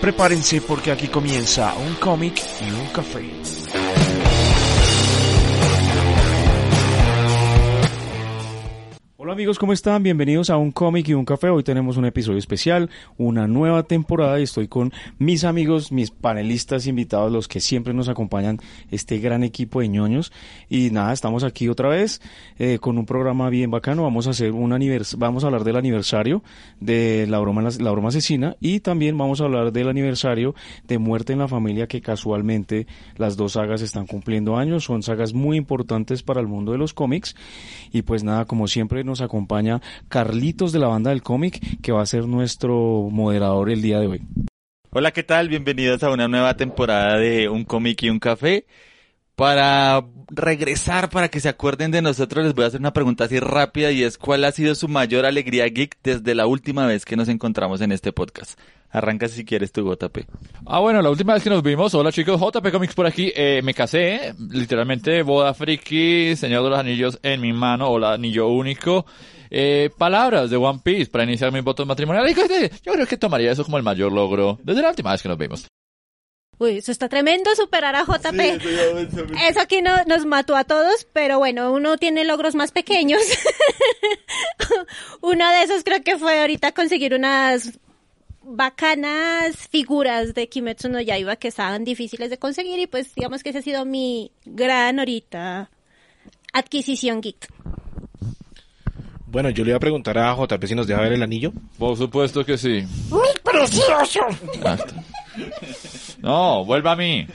Prepárense porque aquí comienza un cómic y un café. Hola amigos, ¿cómo están? Bienvenidos a un cómic y un café. Hoy tenemos un episodio especial, una nueva temporada y estoy con mis amigos, mis panelistas invitados, los que siempre nos acompañan, este gran equipo de ñoños. Y nada, estamos aquí otra vez eh, con un programa bien bacano. Vamos a hacer un anivers vamos a hablar del aniversario de la broma, la broma asesina y también vamos a hablar del aniversario de Muerte en la Familia que casualmente las dos sagas están cumpliendo años. Son sagas muy importantes para el mundo de los cómics. Y pues nada, como siempre nos acompaña Carlitos de la banda del cómic, que va a ser nuestro moderador el día de hoy. Hola, ¿qué tal? Bienvenidos a una nueva temporada de Un cómic y un café. Para regresar, para que se acuerden de nosotros, les voy a hacer una pregunta así rápida y es ¿cuál ha sido su mayor alegría geek desde la última vez que nos encontramos en este podcast? Arranca si quieres tu JP. Ah, bueno, la última vez que nos vimos, hola chicos, JP Comics por aquí, eh, me casé, literalmente boda friki, Señor de los Anillos en mi mano, hola, anillo único. Eh, palabras de One Piece para iniciar mis votos matrimoniales. Yo creo que tomaría eso como el mayor logro desde la última vez que nos vimos. Uy, eso está tremendo, superar a JP. eso aquí no, nos mató a todos, pero bueno, uno tiene logros más pequeños. uno de esos creo que fue ahorita conseguir unas bacanas figuras de Kimetsu no Yaiba que estaban difíciles de conseguir y pues digamos que ese ha sido mi gran ahorita adquisición geek. Bueno, yo le iba a preguntar a JP si nos deja ver el anillo. Por supuesto que sí. ¡Muy precioso! No, vuelva a mí.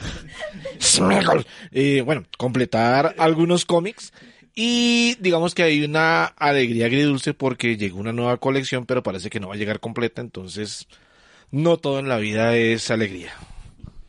Eh, bueno, completar algunos cómics y digamos que hay una alegría agridulce porque llegó una nueva colección, pero parece que no va a llegar completa, entonces no todo en la vida es alegría.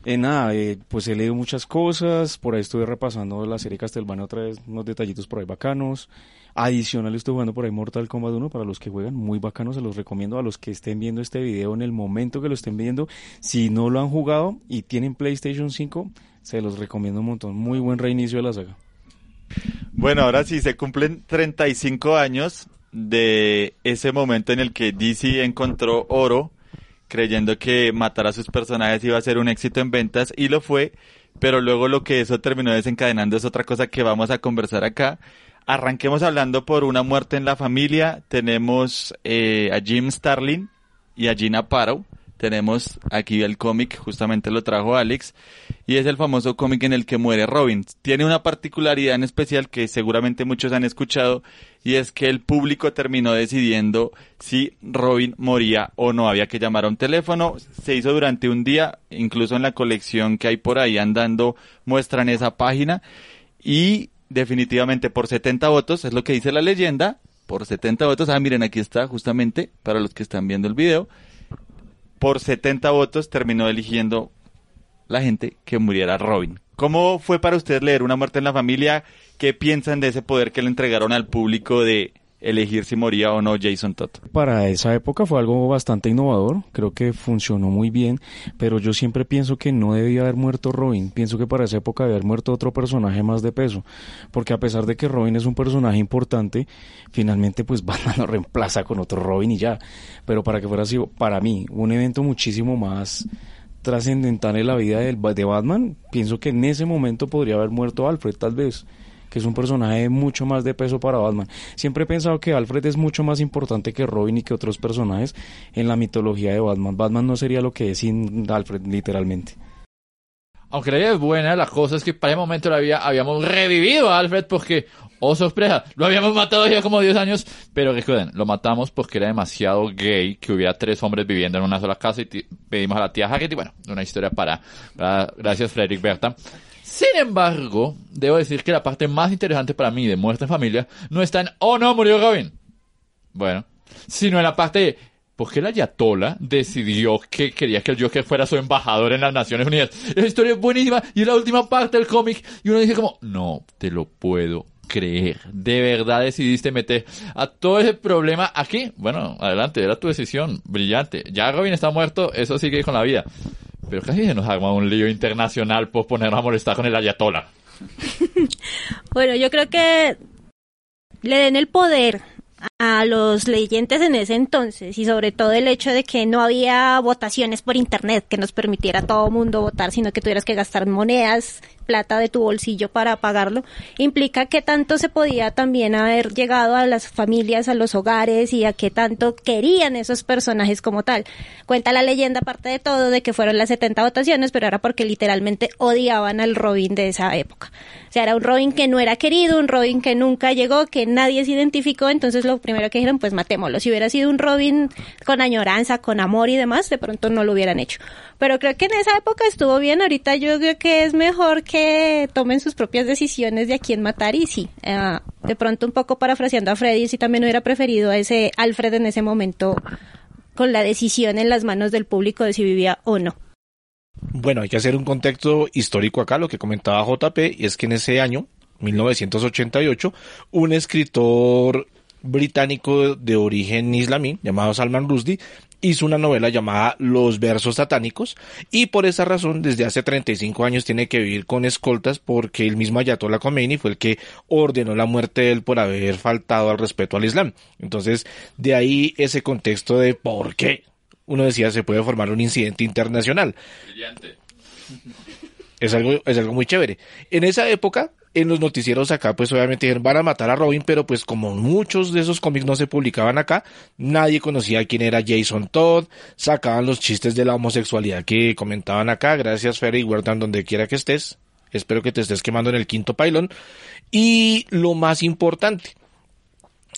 Eh, nada, eh, pues he leído muchas cosas, por ahí estuve repasando la serie Castlevania otra vez, unos detallitos por ahí bacanos. Adicional estoy jugando por ahí Mortal Kombat 1 para los que juegan, muy bacano, se los recomiendo a los que estén viendo este video en el momento que lo estén viendo. Si no lo han jugado y tienen PlayStation 5, se los recomiendo un montón, muy buen reinicio de la saga. Bueno, ahora sí, se cumplen 35 años de ese momento en el que DC encontró oro, creyendo que matar a sus personajes iba a ser un éxito en ventas, y lo fue, pero luego lo que eso terminó desencadenando es otra cosa que vamos a conversar acá. Arranquemos hablando por una muerte en la familia. Tenemos eh, a Jim Starlin y a Gina Parrow tenemos aquí el cómic, justamente lo trajo Alex, y es el famoso cómic en el que muere Robin. Tiene una particularidad en especial que seguramente muchos han escuchado, y es que el público terminó decidiendo si Robin moría o no. Había que llamar a un teléfono, se hizo durante un día, incluso en la colección que hay por ahí andando muestran esa página, y definitivamente por 70 votos, es lo que dice la leyenda, por 70 votos, ah miren aquí está justamente para los que están viendo el video, por 70 votos terminó eligiendo la gente que muriera Robin. ¿Cómo fue para usted leer Una muerte en la familia? ¿Qué piensan de ese poder que le entregaron al público de elegir si moría o no Jason Todd. Para esa época fue algo bastante innovador, creo que funcionó muy bien, pero yo siempre pienso que no debía haber muerto Robin, pienso que para esa época debía haber muerto otro personaje más de peso, porque a pesar de que Robin es un personaje importante, finalmente pues Batman lo reemplaza con otro Robin y ya, pero para que fuera así, para mí, un evento muchísimo más trascendental en la vida de Batman, pienso que en ese momento podría haber muerto Alfred tal vez que es un personaje mucho más de peso para Batman. Siempre he pensado que Alfred es mucho más importante que Robin y que otros personajes en la mitología de Batman. Batman no sería lo que es sin Alfred, literalmente. Aunque la idea es buena, la cosa es que para el momento la habíamos revivido a Alfred porque, oh sorpresa, lo habíamos matado ya como 10 años, pero recuerden, lo matamos porque era demasiado gay que hubiera tres hombres viviendo en una sola casa y pedimos a la tía Haggett y bueno, una historia para, para gracias Frederick Berta. Sin embargo, debo decir que la parte más interesante para mí de Muerte en Familia no está en, oh no, murió Robin. Bueno, sino en la parte de, porque el Ayatola decidió que quería que el Joker fuera su embajador en las Naciones Unidas. La historia es buenísima y es la última parte del cómic y uno dice como, no te lo puedo creer. De verdad decidiste meter a todo ese problema aquí. Bueno, adelante, era tu decisión, brillante. Ya Robin está muerto, eso sigue con la vida. Pero casi se nos arma un lío internacional por ponernos a molestar con el Ayatola. bueno, yo creo que le den el poder a los leyentes en ese entonces y sobre todo el hecho de que no había votaciones por internet que nos permitiera a todo mundo votar, sino que tuvieras que gastar monedas plata de tu bolsillo para pagarlo, implica que tanto se podía también haber llegado a las familias, a los hogares y a que tanto querían esos personajes como tal. Cuenta la leyenda, aparte de todo, de que fueron las 70 votaciones, pero era porque literalmente odiaban al Robin de esa época. O sea, era un Robin que no era querido, un Robin que nunca llegó, que nadie se identificó, entonces lo primero que dijeron, pues matémoslo. Si hubiera sido un Robin con añoranza, con amor y demás, de pronto no lo hubieran hecho. Pero creo que en esa época estuvo bien, ahorita yo creo que es mejor que tomen sus propias decisiones de a quién matar y sí, eh, de pronto un poco parafraseando a Freddy, si también hubiera preferido a ese Alfred en ese momento con la decisión en las manos del público de si vivía o no. Bueno, hay que hacer un contexto histórico acá, lo que comentaba JP, y es que en ese año, 1988, un escritor británico de origen islamí llamado Salman Rushdie hizo una novela llamada Los versos satánicos y por esa razón desde hace 35 años tiene que vivir con escoltas porque el mismo Ayatollah Khomeini fue el que ordenó la muerte de él por haber faltado al respeto al Islam. Entonces, de ahí ese contexto de por qué uno decía se puede formar un incidente internacional. Es algo, es algo muy chévere. En esa época, en los noticieros acá, pues obviamente van a matar a Robin, pero pues como muchos de esos cómics no se publicaban acá, nadie conocía quién era Jason Todd, sacaban los chistes de la homosexualidad que comentaban acá, gracias Ferry Wertan donde quiera que estés, espero que te estés quemando en el quinto pylon, y lo más importante,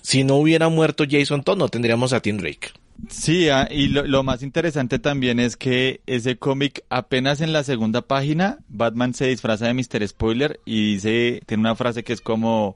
si no hubiera muerto Jason Todd, no tendríamos a Tim Drake. Sí, ah, y lo, más interesante también es que ese cómic apenas en la segunda página, Batman se disfraza de Mr. Spoiler y dice, tiene una frase que es como,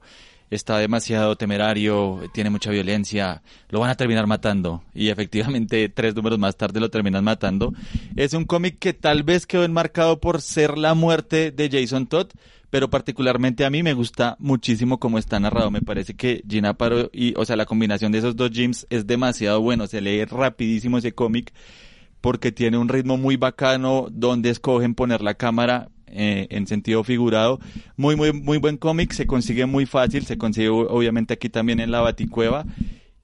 está demasiado temerario, tiene mucha violencia, lo van a terminar matando. Y efectivamente, tres números más tarde lo terminan matando. Es un cómic que tal vez quedó enmarcado por ser la muerte de Jason Todd, pero particularmente a mí me gusta muchísimo cómo está narrado. Me parece que Gina Paro y, o sea, la combinación de esos dos Jims es demasiado bueno. Se lee rapidísimo ese cómic porque tiene un ritmo muy bacano donde escogen poner la cámara eh, en sentido figurado. Muy, muy, muy buen cómic. Se consigue muy fácil. Se consigue obviamente aquí también en la Baticueva.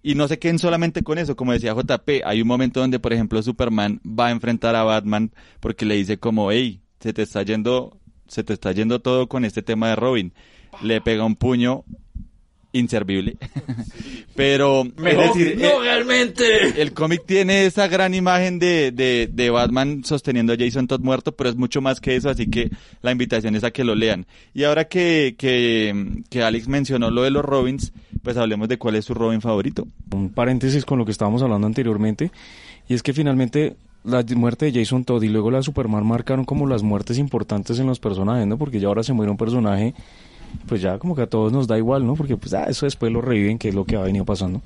Y no se queden solamente con eso, como decía JP, hay un momento donde, por ejemplo, Superman va a enfrentar a Batman porque le dice como, hey, se te está yendo se te está yendo todo con este tema de Robin. Le pega un puño inservible. Pero, es decir, no, eh, realmente. El cómic tiene esa gran imagen de, de, de, Batman sosteniendo a Jason Todd muerto, pero es mucho más que eso, así que la invitación es a que lo lean. Y ahora que, que, que Alex mencionó lo de los Robins, pues hablemos de cuál es su Robin favorito. Un paréntesis con lo que estábamos hablando anteriormente, y es que finalmente la muerte de Jason Todd y luego la Superman marcaron como las muertes importantes en los personajes, ¿no? Porque ya ahora se muere un personaje, pues ya como que a todos nos da igual, ¿no? Porque pues ah, eso después lo reviven, que es lo que ha venido pasando.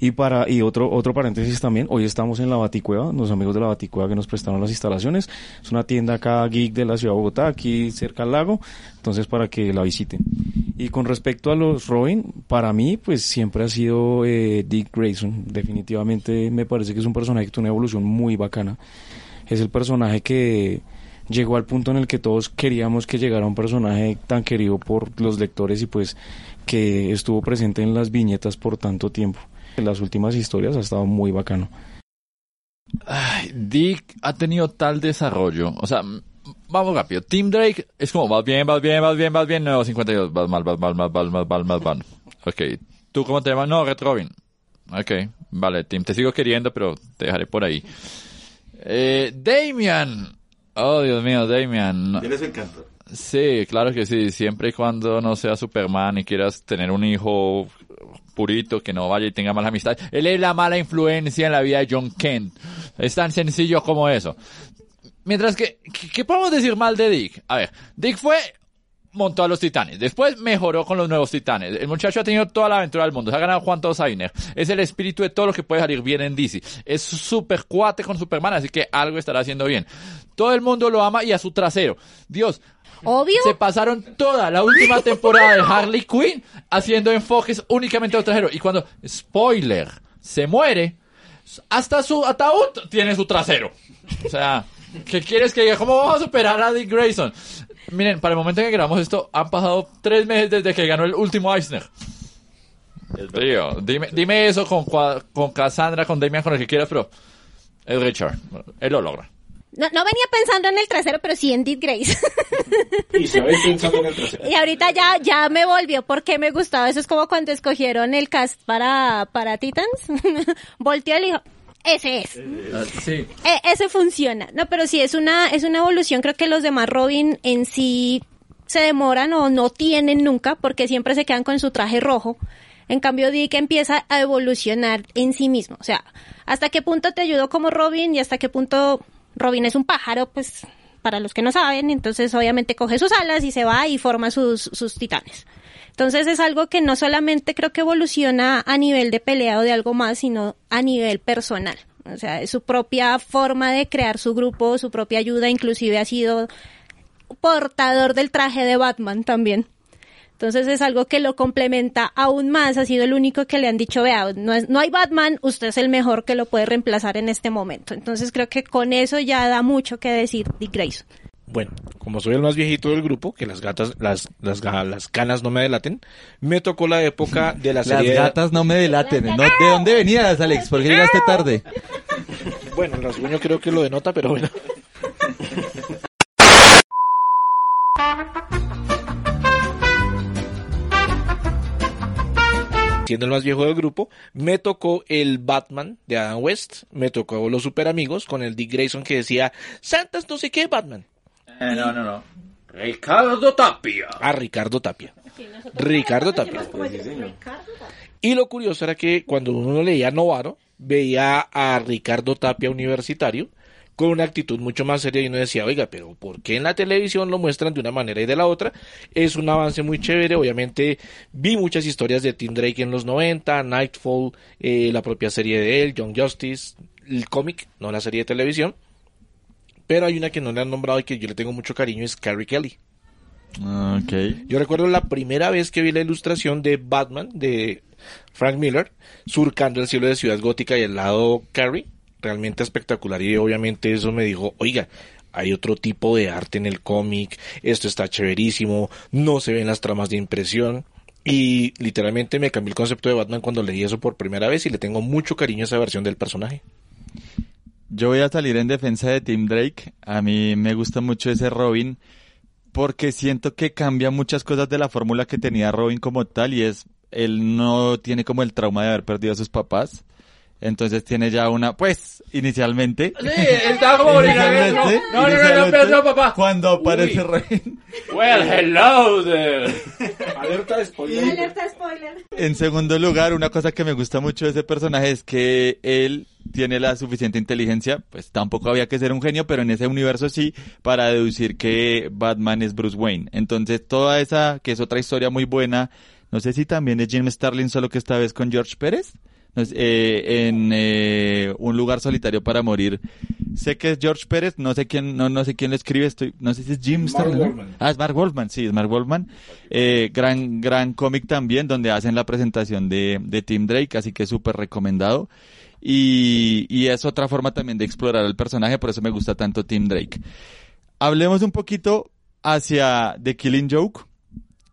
Y para y otro otro paréntesis también, hoy estamos en la Baticueva, los amigos de la Baticueva que nos prestaron las instalaciones. Es una tienda acá geek de la ciudad de Bogotá, aquí cerca al lago, entonces para que la visiten. Y con respecto a los Robin, para mí, pues siempre ha sido eh, Dick Grayson. Definitivamente me parece que es un personaje que tiene una evolución muy bacana. Es el personaje que llegó al punto en el que todos queríamos que llegara un personaje tan querido por los lectores y pues que estuvo presente en las viñetas por tanto tiempo. En las últimas historias ha estado muy bacano. Dick ha tenido tal desarrollo, o sea, vamos rápido. Team Drake es como, vas bien, vas bien, vas bien, vas bien, nuevo 52, vas mal, vas mal, vas mal, vas mal, vas mal. Ok, ¿tú cómo te llamas? No, Red Robin. Ok, vale, Tim, te sigo queriendo, pero te dejaré por ahí. Eh, Damian. Oh, Dios mío, Damian. Tienes encanto. Sí, claro que sí. Siempre y cuando no sea Superman y quieras tener un hijo purito que no vaya y tenga mala amistad. Él es la mala influencia en la vida de John Kent. Es tan sencillo como eso. Mientras que, ¿qué podemos decir mal de Dick? A ver, Dick fue montó a los titanes. Después mejoró con los nuevos titanes. El muchacho ha tenido toda la aventura del mundo. Se ha ganado Juan Sainer. Es el espíritu de todo lo que puede salir bien en DC. Es súper cuate con Superman, así que algo estará haciendo bien. Todo el mundo lo ama y a su trasero. Dios. Obvio. Se pasaron toda la última temporada de Harley Quinn haciendo enfoques únicamente a trasero. Y cuando, spoiler, se muere, hasta su ataúd tiene su trasero. O sea, ¿qué quieres que diga? ¿Cómo vamos a superar a Dick Grayson? Miren, para el momento en que grabamos esto, han pasado tres meses desde que ganó el último Eisner. Tío, dime, dime eso con, con Cassandra, con Damian, con el que quieras, pero es Richard. Él lo logra. No, no, venía pensando en el trasero, pero sí en Dick Grace. y se pensando en el trasero. Y ahorita ya, ya me volvió porque me gustaba. Eso es como cuando escogieron el cast para, para Titans. Volteó y dijo, ese es. Ah, sí. E, ese funciona. No, pero sí, es una, es una evolución. Creo que los demás Robin en sí se demoran o no tienen nunca porque siempre se quedan con su traje rojo. En cambio, Dick empieza a evolucionar en sí mismo. O sea, hasta qué punto te ayudó como Robin y hasta qué punto Robin es un pájaro, pues para los que no saben, entonces obviamente coge sus alas y se va y forma sus, sus titanes. Entonces es algo que no solamente creo que evoluciona a nivel de pelea o de algo más, sino a nivel personal. O sea, es su propia forma de crear su grupo, su propia ayuda, inclusive ha sido portador del traje de Batman también. Entonces es algo que lo complementa aún más. Ha sido el único que le han dicho, vea, no, es, no hay Batman, usted es el mejor que lo puede reemplazar en este momento. Entonces creo que con eso ya da mucho que decir Dick Grayson. Bueno, como soy el más viejito del grupo, que las gatas, las, las, las canas no me delaten, me tocó la época de la serie. Las gatas no me delaten. ¿De dónde venías, Alex? ¿Por qué llegaste tarde? Bueno, el rasguño creo que lo denota, pero bueno. siendo el más viejo del grupo, me tocó el Batman de Adam West, me tocó los super amigos con el Dick Grayson que decía, Santas no sé qué Batman. Eh, no, no, no. Ricardo Tapia. Ah, Ricardo Tapia. Ricardo Tapia. Y lo curioso era que cuando uno leía Novaro, veía a Ricardo Tapia universitario con una actitud mucho más seria y uno decía, oiga, pero ¿por qué en la televisión lo muestran de una manera y de la otra? Es un avance muy chévere, obviamente vi muchas historias de Tim Drake en los 90, Nightfall, eh, la propia serie de él, Young Justice, el cómic, no la serie de televisión, pero hay una que no le han nombrado y que yo le tengo mucho cariño, es Carrie Kelly. Okay. Yo recuerdo la primera vez que vi la ilustración de Batman de Frank Miller surcando el cielo de Ciudad Gótica y el lado Carrie realmente espectacular y obviamente eso me dijo, oiga, hay otro tipo de arte en el cómic, esto está chéverísimo, no se ven las tramas de impresión. Y literalmente me cambió el concepto de Batman cuando leí eso por primera vez y le tengo mucho cariño a esa versión del personaje. Yo voy a salir en defensa de Tim Drake. A mí me gusta mucho ese Robin porque siento que cambia muchas cosas de la fórmula que tenía Robin como tal y es, él no tiene como el trauma de haber perdido a sus papás entonces tiene ya una, pues, inicialmente. Sí, está como inicialmente, No, no, no, no, no, papá. Cuando aparece Rey. Well, hello there. Alerta de spoiler. Alerta spoiler. En segundo lugar, una cosa que me gusta mucho de ese personaje es que él tiene la suficiente inteligencia, pues tampoco había que ser un genio, pero en ese universo sí, para deducir que Batman es Bruce Wayne. Entonces toda esa, que es otra historia muy buena, no sé si también es Jim Starlin, solo que esta vez con George Pérez eh, en eh, un lugar solitario para morir. Sé que es George Pérez, no sé quién, no, no sé quién lo escribe, estoy, no sé si es Jim Starlin. Ah, es Mark Wolfman, sí, es Mark Wolfman. Eh, gran, gran cómic también, donde hacen la presentación de, de Tim Drake, así que súper recomendado. Y, y es otra forma también de explorar el personaje, por eso me gusta tanto Tim Drake. Hablemos un poquito hacia The Killing Joke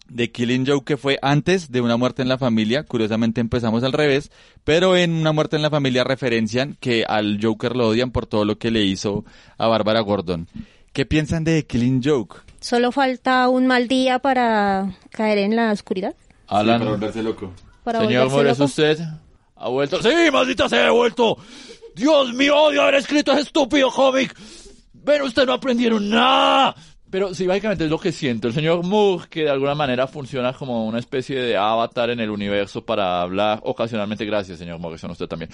de Killing Joke que fue antes de Una muerte en la familia. Curiosamente empezamos al revés, pero en Una muerte en la familia referencian que al Joker lo odian por todo lo que le hizo a Bárbara Gordon. ¿Qué piensan de Killing Joke? Solo falta un mal día para caer en la oscuridad. Alan, para volverse loco. Señor Mores, usted ha vuelto. Sí, maldita se ha vuelto. Dios mío, odio haber escrito ese estúpido cómic. Pero ustedes no aprendieron nada. Pero sí, básicamente es lo que siento. El señor Moore, que de alguna manera funciona como una especie de avatar en el universo para hablar ocasionalmente. Gracias, señor Morrison, usted también.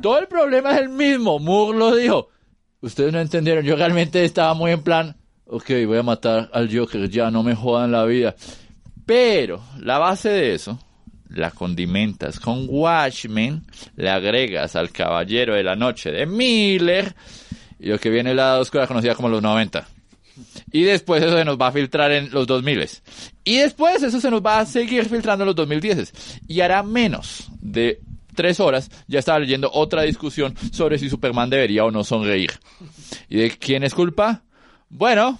Todo el problema es el mismo. Moore lo dijo. Ustedes no entendieron. Yo realmente estaba muy en plan. ok, voy a matar al Joker, ya no me jodan la vida. Pero la base de eso, la condimentas con Watchmen, le agregas al Caballero de la Noche de Miller, y lo que viene la oscura conocida como los 90. Y después eso se nos va a filtrar en los 2000. Y después eso se nos va a seguir filtrando en los 2010. Y hará menos de tres horas, ya estaba leyendo otra discusión sobre si Superman debería o no sonreír. ¿Y de quién es culpa? Bueno,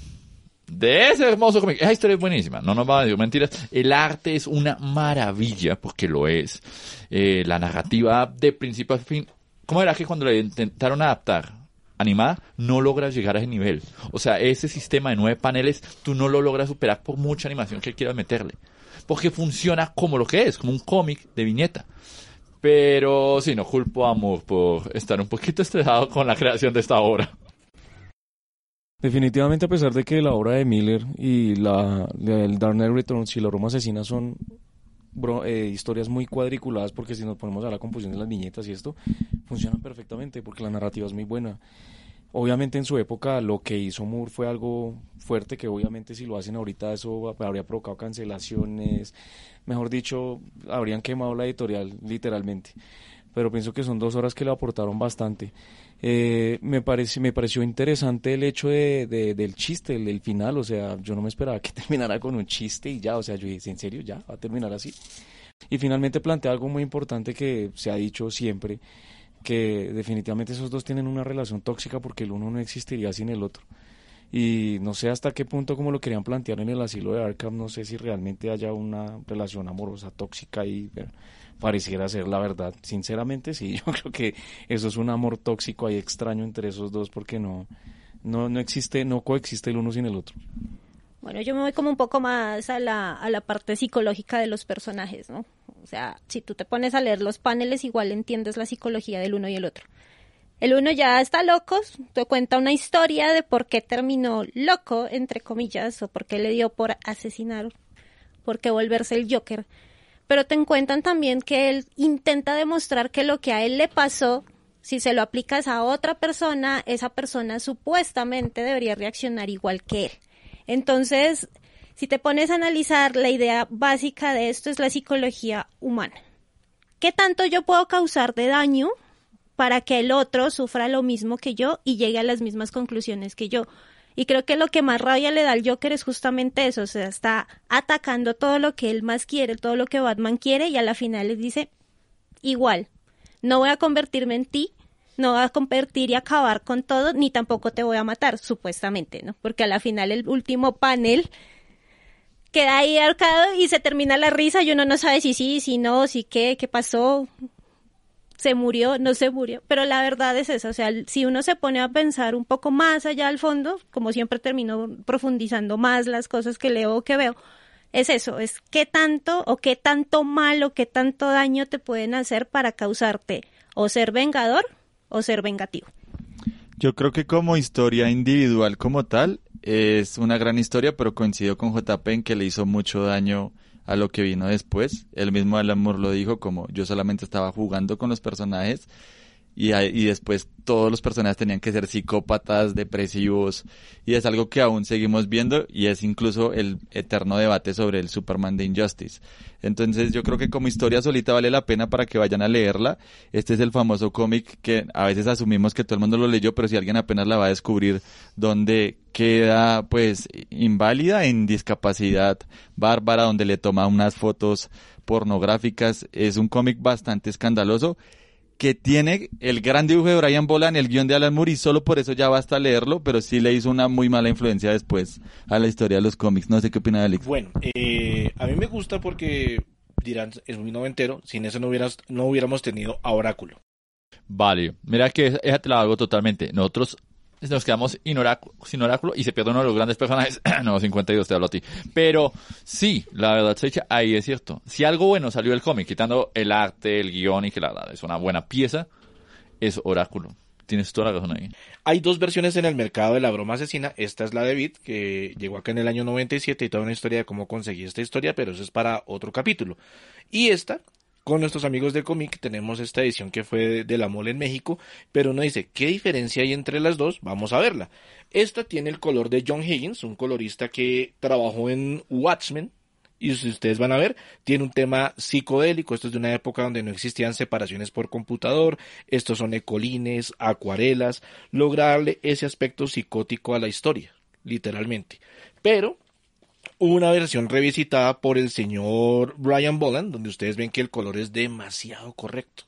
de ese hermoso cómic. Esa historia es buenísima, no nos va a decir mentiras. El arte es una maravilla, porque lo es. Eh, la narrativa de principio a fin. ¿Cómo era que cuando le intentaron adaptar animada, no logras llegar a ese nivel? O sea, ese sistema de nueve paneles, tú no lo logras superar por mucha animación que quieras meterle. Porque funciona como lo que es, como un cómic de viñeta. Pero sí, no culpo a Moore por estar un poquito estresado con la creación de esta obra. Definitivamente, a pesar de que la obra de Miller y la el Dark Knight Returns y la Roma Asesina son eh, historias muy cuadriculadas, porque si nos ponemos a la composición de las viñetas y esto, funcionan perfectamente porque la narrativa es muy buena. Obviamente en su época lo que hizo Moore fue algo fuerte que obviamente si lo hacen ahorita eso habría provocado cancelaciones, mejor dicho, habrían quemado la editorial literalmente. Pero pienso que son dos horas que le aportaron bastante. Eh, me, parece, me pareció interesante el hecho de, del chiste, el, el, final, o sea, yo no me esperaba que terminara con un chiste y ya, o sea, yo dije, ¿en serio ya? ¿Va a terminar así? Y finalmente plantea algo muy importante que se ha dicho siempre, que definitivamente esos dos tienen una relación tóxica porque el uno no existiría sin el otro. Y no sé hasta qué punto como lo querían plantear en el asilo de Arkham, no sé si realmente haya una relación amorosa tóxica y pareciera ser la verdad. Sinceramente sí, yo creo que eso es un amor tóxico ahí extraño entre esos dos porque no, no, no existe, no coexiste el uno sin el otro. Bueno, yo me voy como un poco más a la, a la parte psicológica de los personajes, ¿no? O sea, si tú te pones a leer los paneles, igual entiendes la psicología del uno y el otro. El uno ya está loco, te cuenta una historia de por qué terminó loco, entre comillas, o por qué le dio por asesinar, por qué volverse el Joker. Pero te cuentan también que él intenta demostrar que lo que a él le pasó, si se lo aplicas a otra persona, esa persona supuestamente debería reaccionar igual que él. Entonces, si te pones a analizar, la idea básica de esto es la psicología humana. ¿Qué tanto yo puedo causar de daño para que el otro sufra lo mismo que yo y llegue a las mismas conclusiones que yo? Y creo que lo que más rabia le da al Joker es justamente eso, o sea, está atacando todo lo que él más quiere, todo lo que Batman quiere y a la final les dice, igual, no voy a convertirme en ti, no voy a convertir y acabar con todo, ni tampoco te voy a matar, supuestamente, ¿no? Porque a la final el último panel queda ahí arcado y se termina la risa y uno no sabe si sí, si no, si qué, qué pasó, se murió, no se murió, pero la verdad es esa, o sea, si uno se pone a pensar un poco más allá al fondo, como siempre termino profundizando más las cosas que leo o que veo, es eso, es qué tanto o qué tanto mal o qué tanto daño te pueden hacer para causarte o ser vengador o ser vengativo. Yo creo que como historia individual como tal, es una gran historia, pero coincido con JP en que le hizo mucho daño a lo que vino después. El mismo Alan Moore lo dijo como yo solamente estaba jugando con los personajes y, y después todos los personajes tenían que ser psicópatas, depresivos, y es algo que aún seguimos viendo y es incluso el eterno debate sobre el Superman de Injustice. Entonces yo creo que como historia solita vale la pena para que vayan a leerla. Este es el famoso cómic que a veces asumimos que todo el mundo lo leyó, pero si alguien apenas la va a descubrir, donde queda pues inválida en discapacidad bárbara, donde le toma unas fotos pornográficas, es un cómic bastante escandaloso que tiene el gran dibujo de Brian Bolan, el guion de Alan Moore, y solo por eso ya basta leerlo, pero sí le hizo una muy mala influencia después a la historia de los cómics. No sé qué opina Alex. Bueno, eh, a mí me gusta porque, dirán, es muy noventero, sin eso no, hubieras, no hubiéramos tenido a Oráculo. Vale, mira que esa te la hago totalmente. Nosotros nos quedamos sin oráculo, y se pierde uno de los grandes personajes. no, 52 te hablo a ti. Pero sí, la verdad, ahí es cierto. Si algo bueno salió del cómic, quitando el arte, el guion y que la verdad es una buena pieza, es oráculo. Tienes toda la razón ahí. Hay dos versiones en el mercado de la broma asesina. Esta es la de Beat, que llegó acá en el año 97 y toda una historia de cómo conseguí esta historia, pero eso es para otro capítulo. Y esta con nuestros amigos de cómic tenemos esta edición que fue de, la mole en México, pero uno dice, ¿qué diferencia hay entre las dos? Vamos a verla. Esta tiene el color de John Higgins, un colorista que trabajó en Watchmen, y si ustedes van a ver, tiene un tema psicodélico. Esto es de una época donde no existían separaciones por computador. Estos son ecolines, acuarelas. Lograrle ese aspecto psicótico a la historia, literalmente. Pero una versión revisitada por el señor Brian Boland, donde ustedes ven que el color es demasiado correcto.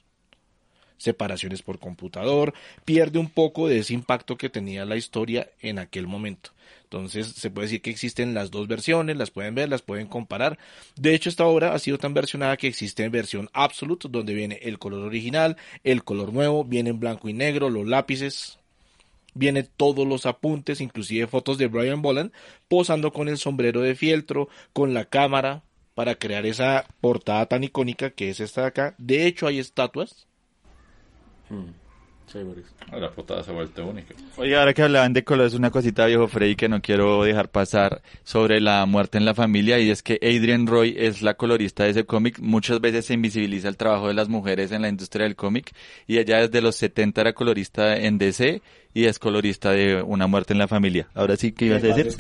Separaciones por computador, pierde un poco de ese impacto que tenía la historia en aquel momento. Entonces se puede decir que existen las dos versiones, las pueden ver, las pueden comparar. De hecho, esta obra ha sido tan versionada que existe en versión absolute, donde viene el color original, el color nuevo, viene en blanco y negro, los lápices, viene todos los apuntes, inclusive fotos de Brian Boland posando con el sombrero de fieltro, con la cámara, para crear esa portada tan icónica que es esta de acá. De hecho, hay estatuas. La portada se ha vuelto única. Oiga, ahora que hablaban de colores, una cosita viejo Freddy que no quiero dejar pasar sobre la muerte en la familia y es que Adrian Roy es la colorista de ese cómic. Muchas veces se invisibiliza el trabajo de las mujeres en la industria del cómic y ella desde los 70 era colorista en DC y es colorista de Una muerte en la familia. Ahora sí, ¿qué ibas a decir?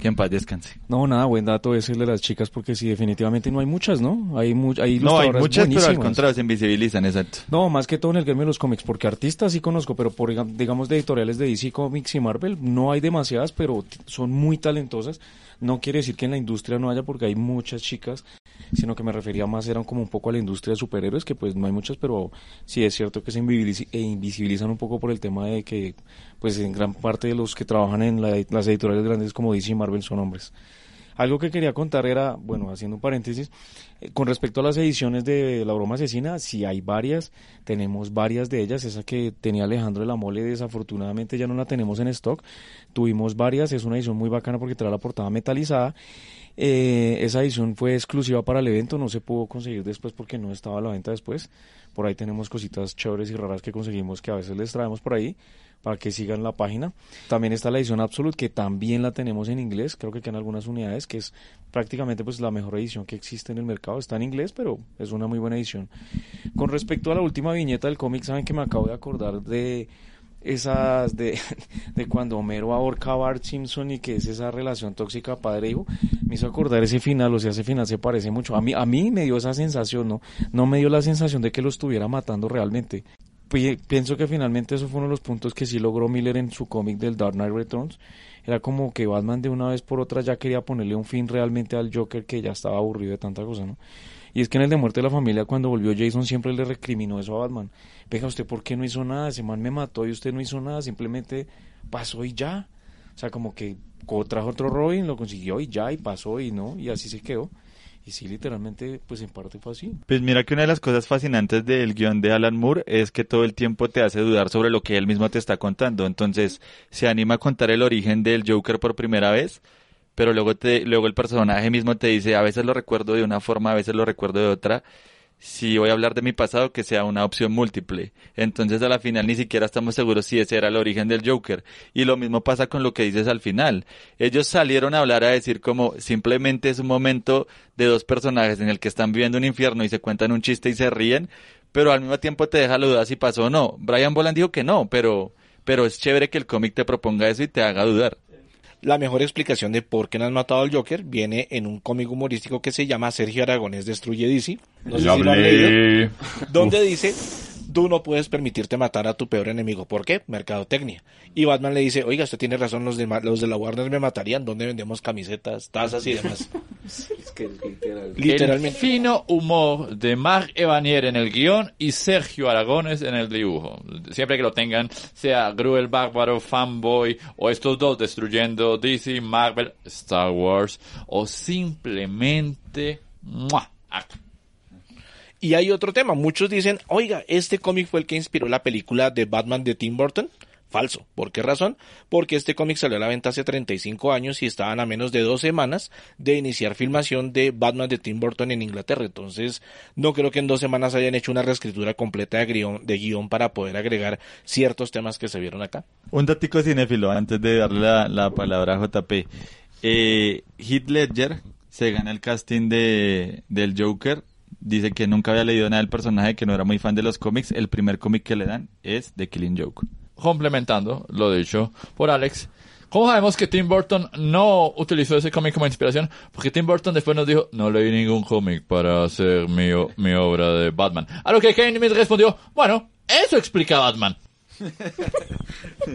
Que en paz descanse. No, nada, buen dato ese el de las chicas, porque sí, definitivamente no hay muchas, ¿no? Hay, mu hay No, hay muchas, pero al buenísimas. contrario se invisibilizan, exacto. No, más que todo en el gremio de los cómics, porque artistas sí conozco, pero por digam- digamos de editoriales de DC Comics y Marvel, no hay demasiadas, pero son muy talentosas. No quiere decir que en la industria no haya, porque hay muchas chicas, sino que me refería más, eran como un poco a la industria de superhéroes, que pues no hay muchas, pero sí es cierto que se e invisibilizan un poco por el tema de que, pues en gran parte de los que trabajan en la- las editoriales grandes como DC y Marvel son hombres. Algo que quería contar era, bueno, haciendo un paréntesis, eh, con respecto a las ediciones de La Broma Asesina, si hay varias, tenemos varias de ellas, esa que tenía Alejandro de la Mole, desafortunadamente ya no la tenemos en stock, tuvimos varias, es una edición muy bacana porque trae la portada metalizada, Eh, esa edición fue exclusiva para el evento, no se pudo conseguir después porque no estaba a la venta después, por ahí tenemos cositas chéveres y raras que conseguimos que a veces les traemos por ahí, para que sigan la página. También está la edición Absolute, que también la tenemos en inglés, creo que quedan algunas unidades, que es prácticamente pues la mejor edición que existe en el mercado. Está en inglés, pero es una muy buena edición. Con respecto a la última viñeta del cómic, saben que me acabo de acordar de esas de, de cuando Homero ahorca a Bart Simpson y que es esa relación tóxica padre-hijo, me hizo acordar ese final, o sea, ese final se parece mucho. A mí, a mí me dio esa sensación, ¿no? No me dio la sensación de que lo estuviera matando realmente. Pi- Pienso que finalmente eso fue uno de los puntos que sí logró Miller en su cómic del Dark Knight Returns. Era como que Batman de una vez por otra ya quería ponerle un fin realmente al Joker que ya estaba aburrido de tanta cosa, ¿no? Y es que en el de Muerte de la Familia, cuando volvió Jason, siempre le recriminó eso a Batman. Venga, ¿usted por qué no hizo nada? Ese man me mató y usted no hizo nada, simplemente pasó y ya. O sea, como que trajo otro Robin, lo consiguió y ya, y pasó y no, y así se quedó. Y sí, literalmente, pues en parte fue así. Pues mira que una de las cosas fascinantes del guion de Alan Moore es que todo el tiempo te hace dudar sobre lo que él mismo te está contando. Entonces se anima a contar el origen del Joker por primera vez, pero luego te, luego el personaje mismo te dice, a veces lo recuerdo de una forma, a veces lo recuerdo de otra. Si voy a hablar de mi pasado, que sea una opción múltiple. Entonces a la final ni siquiera estamos seguros si ese era el origen del Joker. Y lo mismo pasa con lo que dices al final. Ellos salieron a hablar a decir como simplemente es un momento de dos personajes en el que están viviendo un infierno y se cuentan un chiste y se ríen, pero al mismo tiempo te deja la duda si pasó o no. Brian Boland dijo que no, pero, pero es chévere que el cómic te proponga eso y te haga dudar. La mejor explicación de por qué no han matado al Joker viene en un cómic humorístico que se llama Sergio Aragonés Destruye DC. No sé si lo han leído. Donde dice, tú no puedes permitirte matar a tu peor enemigo. ¿Por qué? Mercadotecnia. Y Batman le dice, oiga, usted tiene razón, los de, los de la Warner me matarían. ¿Dónde vendemos camisetas, tazas y demás? El Literalmente. fino humor de Marc Evanier en el guion y Sergio Aragones en el dibujo. Siempre que lo tengan, sea Gru el Bárbaro, Fanboy o estos dos destruyendo DC, Marvel, Star Wars o simplemente... ¡mua! Y hay otro tema. Muchos dicen, oiga, este cómic fue el que inspiró la película de Batman de Tim Burton. Falso. ¿Por qué razón? Porque este cómic salió a la venta hace 35 años y estaban a menos de dos semanas de iniciar filmación de Batman de Tim Burton en Inglaterra. Entonces, no creo que en dos semanas hayan hecho una reescritura completa de guion, para poder agregar ciertos temas que se vieron acá. Un datico cinéfilo antes de darle la, la palabra a JP. Eh, Heath Ledger se gana el casting de, del Joker dice que nunca había leído nada del personaje, que no era muy fan de los cómics. El primer cómic que le dan es The Killing Joke. Complementando lo dicho por Alex, ¿cómo sabemos que Tim Burton no utilizó ese cómic como inspiración? Porque Tim Burton después nos dijo, no leí ningún cómic para hacer mi, mi obra de Batman. A lo que Kevin Smith respondió, bueno, eso explica Batman.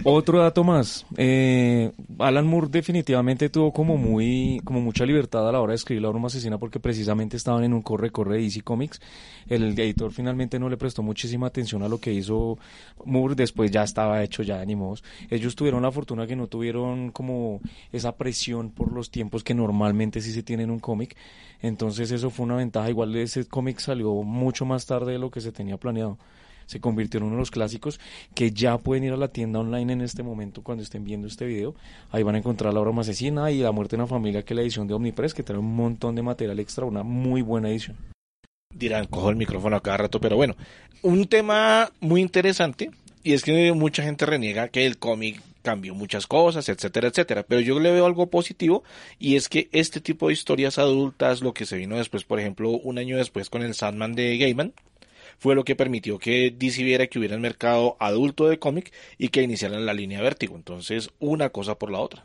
Otro dato más. Eh, Alan Moore definitivamente tuvo como muy, como mucha libertad a la hora de escribir La broma asesina porque precisamente estaban en un corre-corre de DC Comics. El editor finalmente no le prestó muchísima atención a lo que hizo Moore. Después ya estaba hecho, ya ni modos. Ellos tuvieron la fortuna que no tuvieron como esa presión por los tiempos que normalmente sí se tiene en un cómic. Entonces eso fue una ventaja. Igual ese cómic salió mucho más tarde de lo que se tenía planeado se convirtió en uno de los clásicos que ya pueden ir a la tienda online en este momento cuando estén viendo este video. Ahí van a encontrar La broma asesina y La muerte en la familia, que es la edición de Omnipress, que trae un montón de material extra, una muy buena edición. Dirán, cojo el micrófono a cada rato, pero bueno, un tema muy interesante y es que mucha gente reniega que el cómic cambió muchas cosas, etcétera, etcétera. Pero yo le veo algo positivo y es que este tipo de historias adultas, lo que se vino después, por ejemplo, un año después con el Sandman de Gaiman, fue lo que permitió que DC viera que hubiera el mercado adulto de cómic y que iniciaran la línea vértigo. Entonces, una cosa por la otra.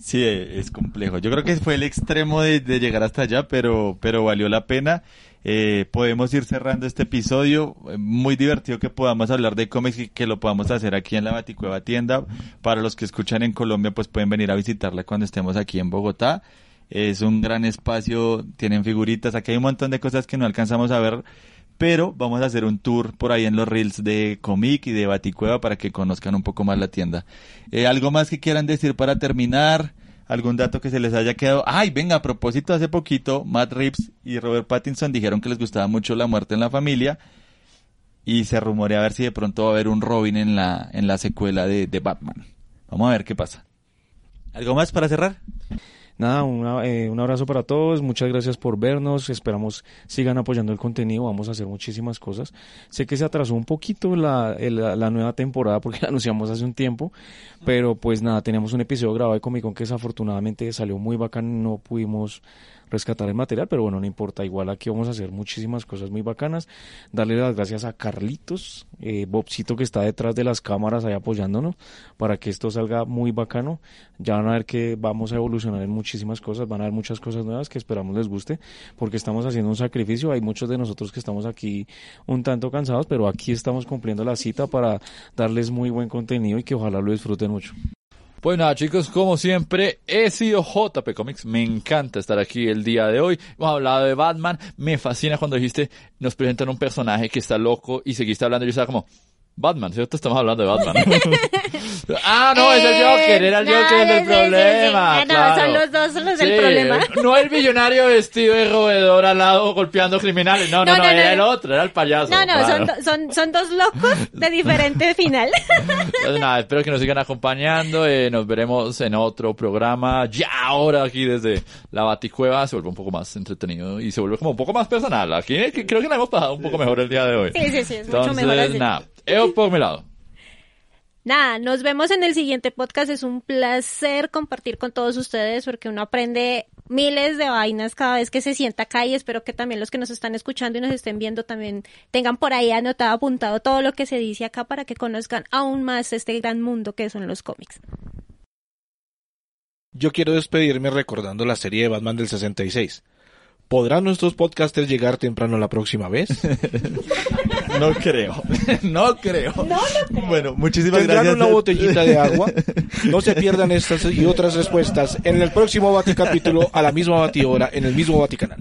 Sí, es complejo. Yo creo que fue el extremo de, llegar hasta allá, pero, pero valió la pena. Eh, podemos ir cerrando este episodio. Muy divertido que podamos hablar de cómics y que lo podamos hacer aquí en la Baticueva tienda. Para los que escuchan en Colombia, pues pueden venir a visitarla cuando estemos aquí en Bogotá. Es un gran espacio, tienen figuritas. Aquí hay un montón de cosas que no alcanzamos a ver pero vamos a hacer un tour por ahí en los reels de Comic y de Baticueva para que conozcan un poco más la tienda. Eh, ¿Algo más que quieran decir para terminar? ¿Algún dato que se les haya quedado? Ay, venga, a propósito, hace poquito Matt Reeves y Robert Pattinson dijeron que les gustaba mucho la muerte en la familia y se rumorea a ver si de pronto va a haber un Robin en la, en la secuela de, de Batman. Vamos a ver qué pasa. ¿Algo más para cerrar? Nada, eh, un abrazo para todos, muchas gracias por vernos, esperamos sigan apoyando el contenido, vamos a hacer muchísimas cosas. Sé que se atrasó un poquito la, la, nueva temporada porque la anunciamos hace un tiempo, pero pues nada, teníamos un episodio grabado de Comic Con que desafortunadamente salió muy bacán, no pudimos rescatar el material, pero bueno, no importa, igual aquí vamos a hacer muchísimas cosas muy bacanas. Darle las gracias a Carlitos, eh, Bobcito que está detrás de las cámaras ahí apoyándonos para que esto salga muy bacano. Ya van a ver que vamos a evolucionar en muchísimas cosas, van a haber muchas cosas nuevas que esperamos les guste, porque estamos haciendo un sacrificio. Hay muchos de nosotros que estamos aquí un tanto cansados, pero aquí estamos cumpliendo la cita para darles muy buen contenido y que ojalá lo disfruten mucho. Pues nada, chicos, como siempre, he sido JP Comics. Me encanta estar aquí el día de hoy. Hemos hablado de Batman. Me fascina cuando dijiste, nos presentan un personaje que está loco y seguiste hablando. Yo estaba como, Batman, ¿cierto? Estamos hablando de Batman. ah, no, es el eh, Joker, era el Joker el problema. Ah, no, son los dos los del problema. No el millonario vestido de roedor al lado golpeando criminales. No, no, no, era el otro, era el payaso. No, no, son, son, son, dos locos de diferente final. Entonces, nada, espero que nos sigan acompañando. Eh, nos veremos en otro programa. Ya ahora aquí desde la Baticueva se vuelve un poco más entretenido y se vuelve como un poco más personal. Aquí creo que nos hemos pasado un poco mejor el día de hoy. Sí, sí, sí, es mucho mejor así. nada. Yo por mi lado. Nada, nos vemos en el siguiente podcast. Es un placer compartir con todos ustedes porque uno aprende miles de vainas cada vez que se sienta acá y espero que también los que nos están escuchando y nos estén viendo también tengan por ahí anotado, apuntado todo lo que se dice acá para que conozcan aún más este gran mundo que son los cómics. Yo quiero despedirme recordando la serie de Batman del 66. ¿Podrán nuestros podcasters llegar temprano la próxima vez? No creo. No creo. Bueno, muchísimas Tendrán gracias. una botellita de agua. No se pierdan estas y otras respuestas en el próximo Baticapítulo a la misma batidora en el mismo Vaticanal.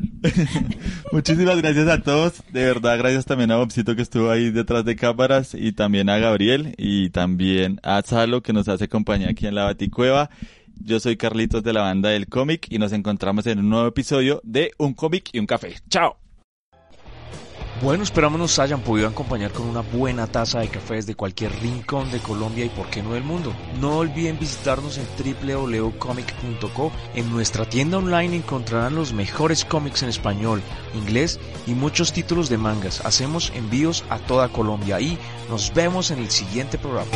Muchísimas gracias a todos. De verdad, gracias también a Bobcito que estuvo ahí detrás de cámaras y también a Gabriel y también a Salo que nos hace compañía aquí en la Baticueva. Yo soy Carlitos de la banda del cómic y nos encontramos en un nuevo episodio de Un cómic y un café. ¡Chao! Bueno, esperamos nos hayan podido acompañar con una buena taza de café desde cualquier rincón de Colombia y por qué no del mundo. No olviden visitarnos en www.comic.co. En nuestra tienda online encontrarán los mejores cómics en español, inglés y muchos títulos de mangas. Hacemos envíos a toda Colombia y nos vemos en el siguiente programa.